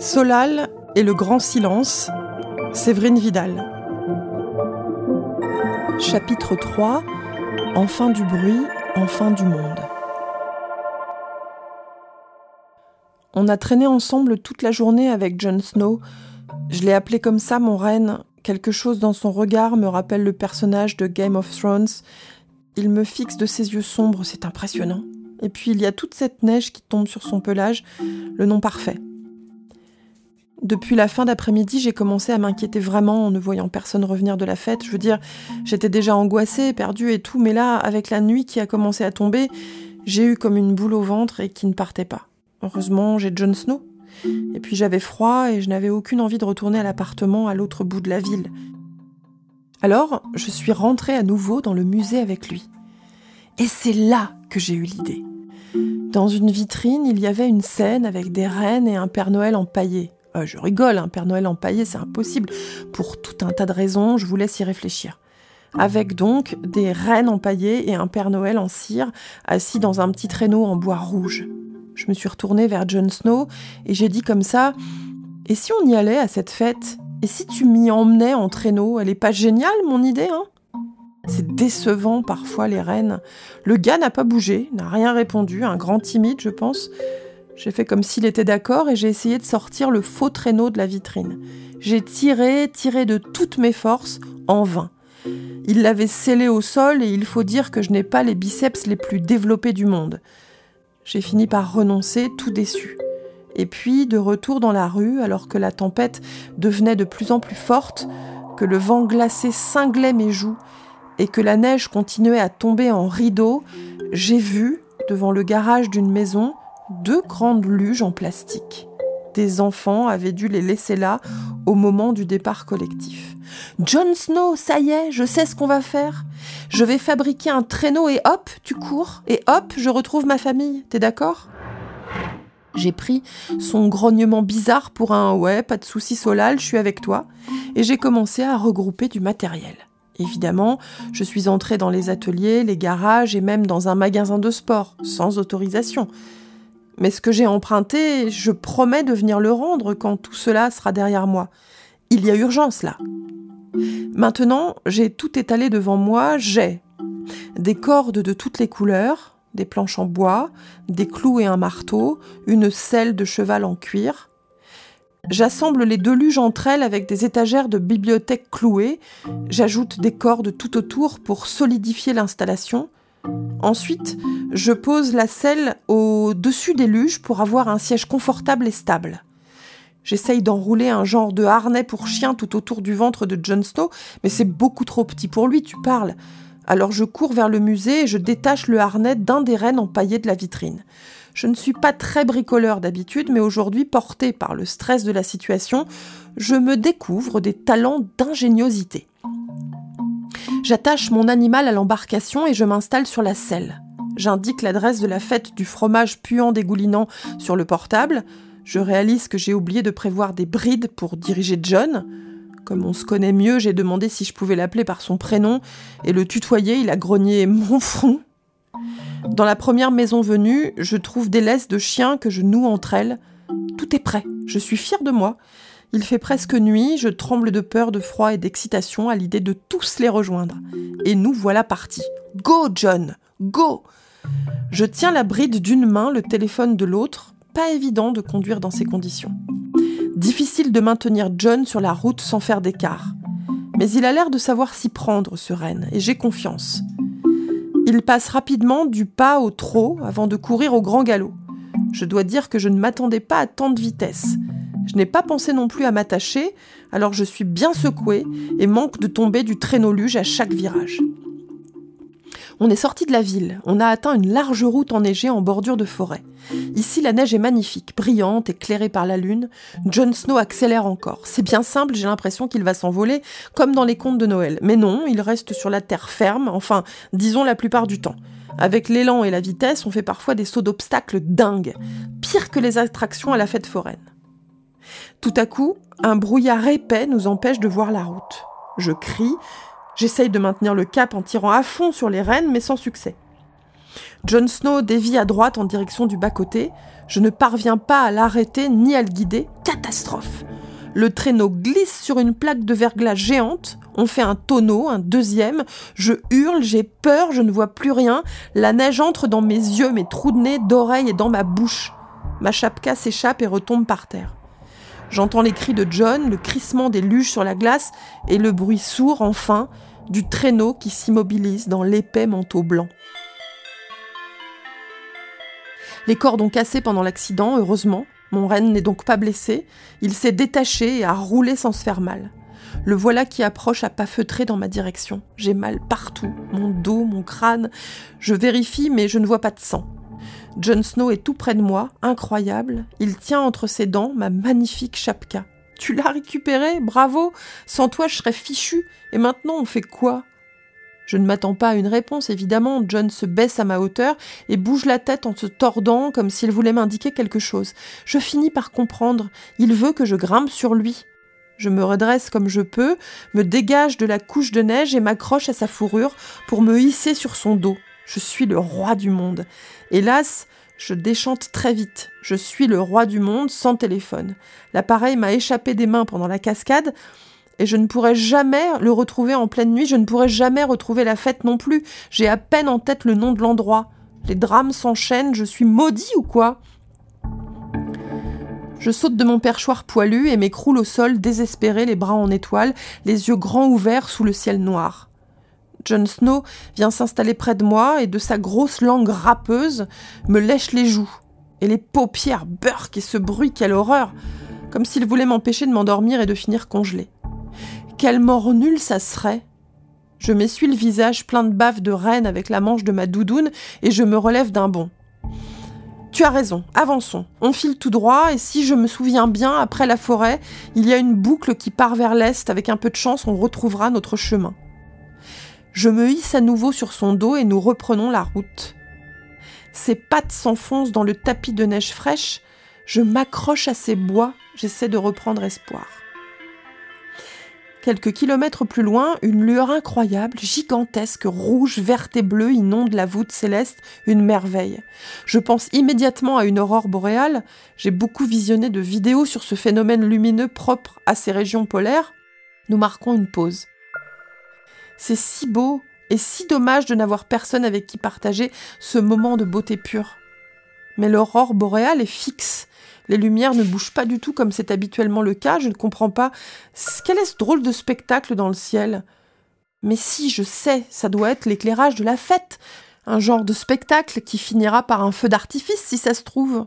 Solal et le grand silence, Séverine Vidal. Chapitre 3 Enfin du bruit, enfin du monde. On a traîné ensemble toute la journée avec Jon Snow. Je l'ai appelé comme ça, mon reine. Quelque chose dans son regard me rappelle le personnage de Game of Thrones. Il me fixe de ses yeux sombres, c'est impressionnant. Et puis il y a toute cette neige qui tombe sur son pelage, le nom parfait. Depuis la fin d'après-midi, j'ai commencé à m'inquiéter vraiment en ne voyant personne revenir de la fête. Je veux dire, j'étais déjà angoissée, perdue et tout, mais là, avec la nuit qui a commencé à tomber, j'ai eu comme une boule au ventre et qui ne partait pas. Heureusement, j'ai Jon Snow. Et puis j'avais froid et je n'avais aucune envie de retourner à l'appartement à l'autre bout de la ville. Alors, je suis rentrée à nouveau dans le musée avec lui. Et c'est là que j'ai eu l'idée. Dans une vitrine, il y avait une scène avec des reines et un Père Noël empaillé. Euh, je rigole, un Père Noël empaillé, c'est impossible. Pour tout un tas de raisons, je vous laisse y réfléchir. Avec donc des reines empaillées et un Père Noël en cire, assis dans un petit traîneau en bois rouge. Je me suis retournée vers Jon Snow et j'ai dit comme ça Et si on y allait à cette fête? Et si tu m'y emmenais en traîneau? Elle est pas géniale, mon idée, hein? C'est décevant parfois les reines. Le gars n'a pas bougé, n'a rien répondu, un grand timide, je pense. J'ai fait comme s'il était d'accord et j'ai essayé de sortir le faux traîneau de la vitrine. J'ai tiré, tiré de toutes mes forces, en vain. Il l'avait scellé au sol et il faut dire que je n'ai pas les biceps les plus développés du monde. J'ai fini par renoncer, tout déçu. Et puis, de retour dans la rue, alors que la tempête devenait de plus en plus forte, que le vent glacé cinglait mes joues et que la neige continuait à tomber en rideaux, j'ai vu, devant le garage d'une maison, deux grandes luges en plastique. Des enfants avaient dû les laisser là au moment du départ collectif. Jon Snow, ça y est, je sais ce qu'on va faire. Je vais fabriquer un traîneau et hop, tu cours, et hop, je retrouve ma famille. T'es d'accord? J'ai pris son grognement bizarre pour un ouais, pas de soucis Solal, je suis avec toi, et j'ai commencé à regrouper du matériel. Évidemment, je suis entrée dans les ateliers, les garages et même dans un magasin de sport, sans autorisation. Mais ce que j'ai emprunté, je promets de venir le rendre quand tout cela sera derrière moi. Il y a urgence là. Maintenant, j'ai tout étalé devant moi, j'ai des cordes de toutes les couleurs, des planches en bois, des clous et un marteau, une selle de cheval en cuir, J'assemble les deux luges entre elles avec des étagères de bibliothèque clouées. J'ajoute des cordes tout autour pour solidifier l'installation. Ensuite, je pose la selle au-dessus des luges pour avoir un siège confortable et stable. J'essaye d'enrouler un genre de harnais pour chien tout autour du ventre de Jon Snow, mais c'est beaucoup trop petit pour lui, tu parles. Alors je cours vers le musée et je détache le harnais d'un des rennes empaillés de la vitrine. Je ne suis pas très bricoleur d'habitude, mais aujourd'hui, porté par le stress de la situation, je me découvre des talents d'ingéniosité. J'attache mon animal à l'embarcation et je m'installe sur la selle. J'indique l'adresse de la fête du fromage puant dégoulinant sur le portable. Je réalise que j'ai oublié de prévoir des brides pour diriger John. Comme on se connaît mieux, j'ai demandé si je pouvais l'appeler par son prénom et le tutoyer. Il a grogné mon front. Dans la première maison venue, je trouve des laisses de chiens que je noue entre elles. Tout est prêt. Je suis fière de moi. Il fait presque nuit, je tremble de peur, de froid et d'excitation à l'idée de tous les rejoindre. Et nous voilà partis. Go, John Go Je tiens la bride d'une main, le téléphone de l'autre. Pas évident de conduire dans ces conditions. Difficile de maintenir John sur la route sans faire d'écart. Mais il a l'air de savoir s'y prendre, ce renne, et j'ai confiance. Il passe rapidement du pas au trot avant de courir au grand galop. Je dois dire que je ne m'attendais pas à tant de vitesse. Je n'ai pas pensé non plus à m'attacher, alors je suis bien secouée et manque de tomber du traîneau luge à chaque virage. On est sorti de la ville, on a atteint une large route enneigée en bordure de forêt. Ici, la neige est magnifique, brillante, éclairée par la lune. Jon Snow accélère encore. C'est bien simple, j'ai l'impression qu'il va s'envoler, comme dans les contes de Noël. Mais non, il reste sur la terre ferme, enfin, disons la plupart du temps. Avec l'élan et la vitesse, on fait parfois des sauts d'obstacles dingues, pire que les attractions à la fête foraine. Tout à coup, un brouillard épais nous empêche de voir la route. Je crie, J'essaye de maintenir le cap en tirant à fond sur les rênes, mais sans succès. Jon Snow dévie à droite en direction du bas-côté. Je ne parviens pas à l'arrêter ni à le guider. Catastrophe Le traîneau glisse sur une plaque de verglas géante. On fait un tonneau, un deuxième. Je hurle, j'ai peur, je ne vois plus rien. La neige entre dans mes yeux, mes trous de nez, d'oreilles et dans ma bouche. Ma chapka s'échappe et retombe par terre. J'entends les cris de John, le crissement des luges sur la glace et le bruit sourd, enfin, du traîneau qui s'immobilise dans l'épais manteau blanc. Les cordes ont cassé pendant l'accident, heureusement. Mon renne n'est donc pas blessé. Il s'est détaché et a roulé sans se faire mal. Le voilà qui approche à pas feutré dans ma direction. J'ai mal partout, mon dos, mon crâne. Je vérifie, mais je ne vois pas de sang. Jon Snow est tout près de moi, incroyable. Il tient entre ses dents ma magnifique chapka. Tu l'as récupérée, bravo. Sans toi, je serais fichu. Et maintenant, on fait quoi? Je ne m'attends pas à une réponse, évidemment. John se baisse à ma hauteur et bouge la tête en se tordant comme s'il voulait m'indiquer quelque chose. Je finis par comprendre. Il veut que je grimpe sur lui. Je me redresse comme je peux, me dégage de la couche de neige et m'accroche à sa fourrure pour me hisser sur son dos. Je suis le roi du monde. Hélas, je déchante très vite. Je suis le roi du monde sans téléphone. L'appareil m'a échappé des mains pendant la cascade et je ne pourrai jamais le retrouver en pleine nuit. Je ne pourrai jamais retrouver la fête non plus. J'ai à peine en tête le nom de l'endroit. Les drames s'enchaînent. Je suis maudit ou quoi? Je saute de mon perchoir poilu et m'écroule au sol désespéré, les bras en étoile, les yeux grands ouverts sous le ciel noir. Jon Snow vient s'installer près de moi et de sa grosse langue râpeuse me lèche les joues. Et les paupières burk et ce bruit, quelle horreur Comme s'il voulait m'empêcher de m'endormir et de finir congelé. Quelle mort nulle ça serait Je m'essuie le visage plein de bave de reine avec la manche de ma doudoune et je me relève d'un bond. Tu as raison, avançons. On file tout droit et si je me souviens bien, après la forêt, il y a une boucle qui part vers l'est. Avec un peu de chance, on retrouvera notre chemin. Je me hisse à nouveau sur son dos et nous reprenons la route. Ses pattes s'enfoncent dans le tapis de neige fraîche. Je m'accroche à ses bois, j'essaie de reprendre espoir. Quelques kilomètres plus loin, une lueur incroyable, gigantesque, rouge, verte et bleue inonde la voûte céleste, une merveille. Je pense immédiatement à une aurore boréale. J'ai beaucoup visionné de vidéos sur ce phénomène lumineux propre à ces régions polaires. Nous marquons une pause. C'est si beau et si dommage de n'avoir personne avec qui partager ce moment de beauté pure. Mais l'aurore boréale est fixe. Les lumières ne bougent pas du tout comme c'est habituellement le cas. Je ne comprends pas. Quel est ce drôle de spectacle dans le ciel Mais si, je sais, ça doit être l'éclairage de la fête. Un genre de spectacle qui finira par un feu d'artifice si ça se trouve.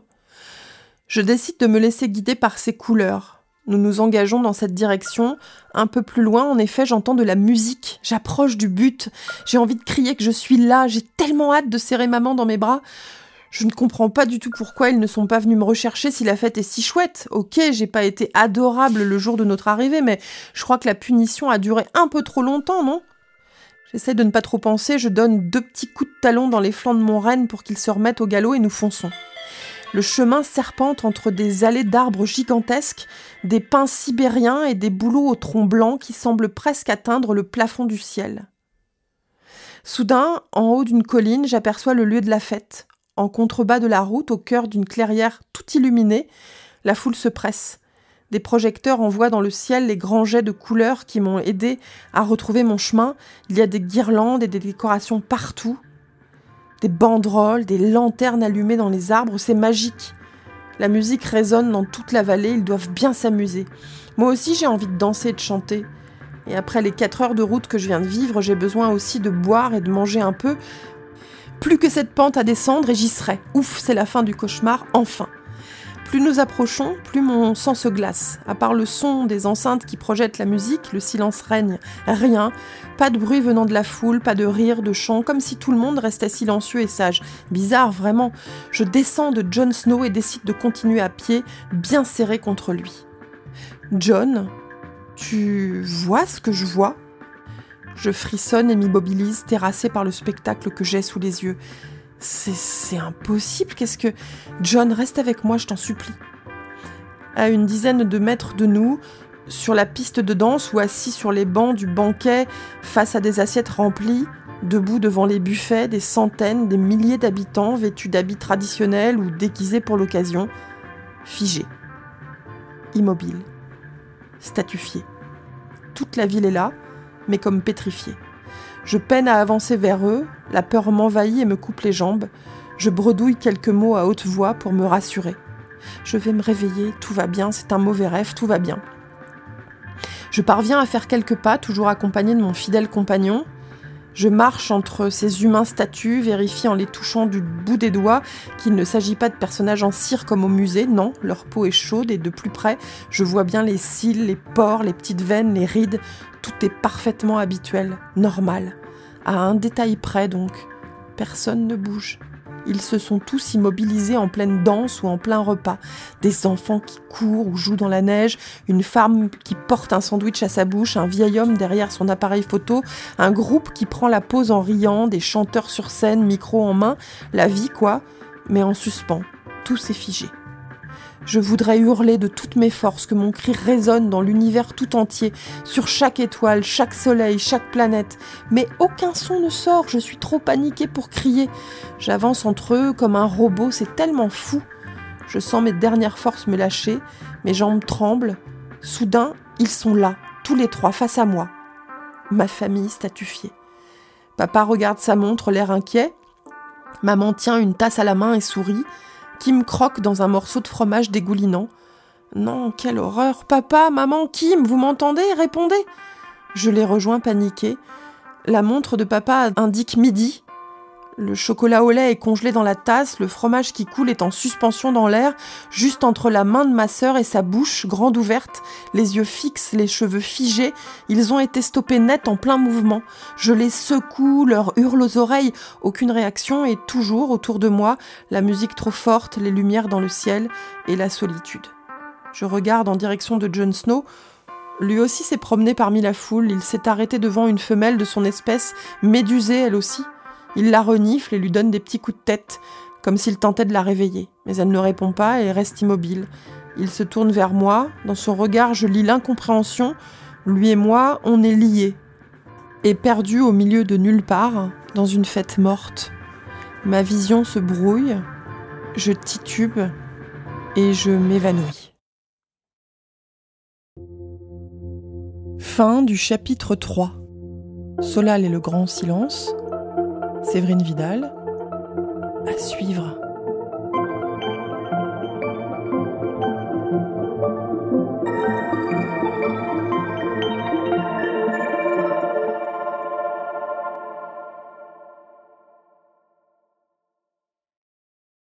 Je décide de me laisser guider par ces couleurs. Nous nous engageons dans cette direction. Un peu plus loin, en effet, j'entends de la musique. J'approche du but. J'ai envie de crier que je suis là. J'ai tellement hâte de serrer maman dans mes bras. Je ne comprends pas du tout pourquoi ils ne sont pas venus me rechercher si la fête est si chouette. Ok, j'ai pas été adorable le jour de notre arrivée, mais je crois que la punition a duré un peu trop longtemps, non? J'essaie de ne pas trop penser, je donne deux petits coups de talon dans les flancs de mon renne pour qu'il se remette au galop et nous fonçons. Le chemin serpente entre des allées d'arbres gigantesques, des pins sibériens et des bouleaux au tronc blanc qui semblent presque atteindre le plafond du ciel. Soudain, en haut d'une colline, j'aperçois le lieu de la fête. En contrebas de la route, au cœur d'une clairière tout illuminée, la foule se presse. Des projecteurs envoient dans le ciel les grands jets de couleurs qui m'ont aidé à retrouver mon chemin. Il y a des guirlandes et des décorations partout des banderoles, des lanternes allumées dans les arbres, c'est magique. La musique résonne dans toute la vallée, ils doivent bien s'amuser. Moi aussi j'ai envie de danser et de chanter. Et après les quatre heures de route que je viens de vivre, j'ai besoin aussi de boire et de manger un peu. Plus que cette pente à descendre et j'y serai. Ouf, c'est la fin du cauchemar, enfin. Plus nous approchons, plus mon sang se glace. À part le son des enceintes qui projettent la musique, le silence règne. Rien. Pas de bruit venant de la foule, pas de rire, de chant, comme si tout le monde restait silencieux et sage. Bizarre, vraiment. Je descends de Jon Snow et décide de continuer à pied, bien serré contre lui. John, tu vois ce que je vois? Je frissonne et m'immobilise, terrassé par le spectacle que j'ai sous les yeux. C'est impossible, qu'est-ce que... John, reste avec moi, je t'en supplie. À une dizaine de mètres de nous, sur la piste de danse ou assis sur les bancs du banquet face à des assiettes remplies, debout devant les buffets, des centaines, des milliers d'habitants vêtus d'habits traditionnels ou déguisés pour l'occasion, figés, immobiles, statufiés. Toute la ville est là, mais comme pétrifiée. Je peine à avancer vers eux, la peur m'envahit et me coupe les jambes. Je bredouille quelques mots à haute voix pour me rassurer. Je vais me réveiller, tout va bien, c'est un mauvais rêve, tout va bien. Je parviens à faire quelques pas, toujours accompagné de mon fidèle compagnon. Je marche entre ces humains statues, vérifie en les touchant du bout des doigts qu'il ne s'agit pas de personnages en cire comme au musée, non, leur peau est chaude et de plus près, je vois bien les cils, les pores, les petites veines, les rides, tout est parfaitement habituel, normal, à un détail près donc. Personne ne bouge. Ils se sont tous immobilisés en pleine danse ou en plein repas. Des enfants qui courent ou jouent dans la neige, une femme qui porte un sandwich à sa bouche, un vieil homme derrière son appareil photo, un groupe qui prend la pose en riant, des chanteurs sur scène, micro en main, la vie quoi, mais en suspens. Tout s'est figé. Je voudrais hurler de toutes mes forces que mon cri résonne dans l'univers tout entier, sur chaque étoile, chaque soleil, chaque planète. Mais aucun son ne sort, je suis trop paniquée pour crier. J'avance entre eux comme un robot, c'est tellement fou. Je sens mes dernières forces me lâcher, mes jambes tremblent. Soudain, ils sont là, tous les trois, face à moi. Ma famille statufiée. Papa regarde sa montre, l'air inquiet. Maman tient une tasse à la main et sourit. Kim croque dans un morceau de fromage dégoulinant. Non, quelle horreur. Papa, maman, Kim, vous m'entendez Répondez. Je les rejoins paniqués. La montre de papa indique midi. Le chocolat au lait est congelé dans la tasse, le fromage qui coule est en suspension dans l'air, juste entre la main de ma sœur et sa bouche, grande ouverte, les yeux fixes, les cheveux figés, ils ont été stoppés net en plein mouvement. Je les secoue, leur hurle aux oreilles, aucune réaction et toujours autour de moi, la musique trop forte, les lumières dans le ciel et la solitude. Je regarde en direction de Jon Snow. Lui aussi s'est promené parmi la foule, il s'est arrêté devant une femelle de son espèce, médusée elle aussi. Il la renifle et lui donne des petits coups de tête, comme s'il tentait de la réveiller. Mais elle ne répond pas et reste immobile. Il se tourne vers moi. Dans son regard, je lis l'incompréhension. Lui et moi, on est liés. Et perdu au milieu de nulle part, dans une fête morte. Ma vision se brouille, je titube et je m'évanouis. Fin du chapitre 3. Solal et le grand silence Séverine Vidal. À suivre.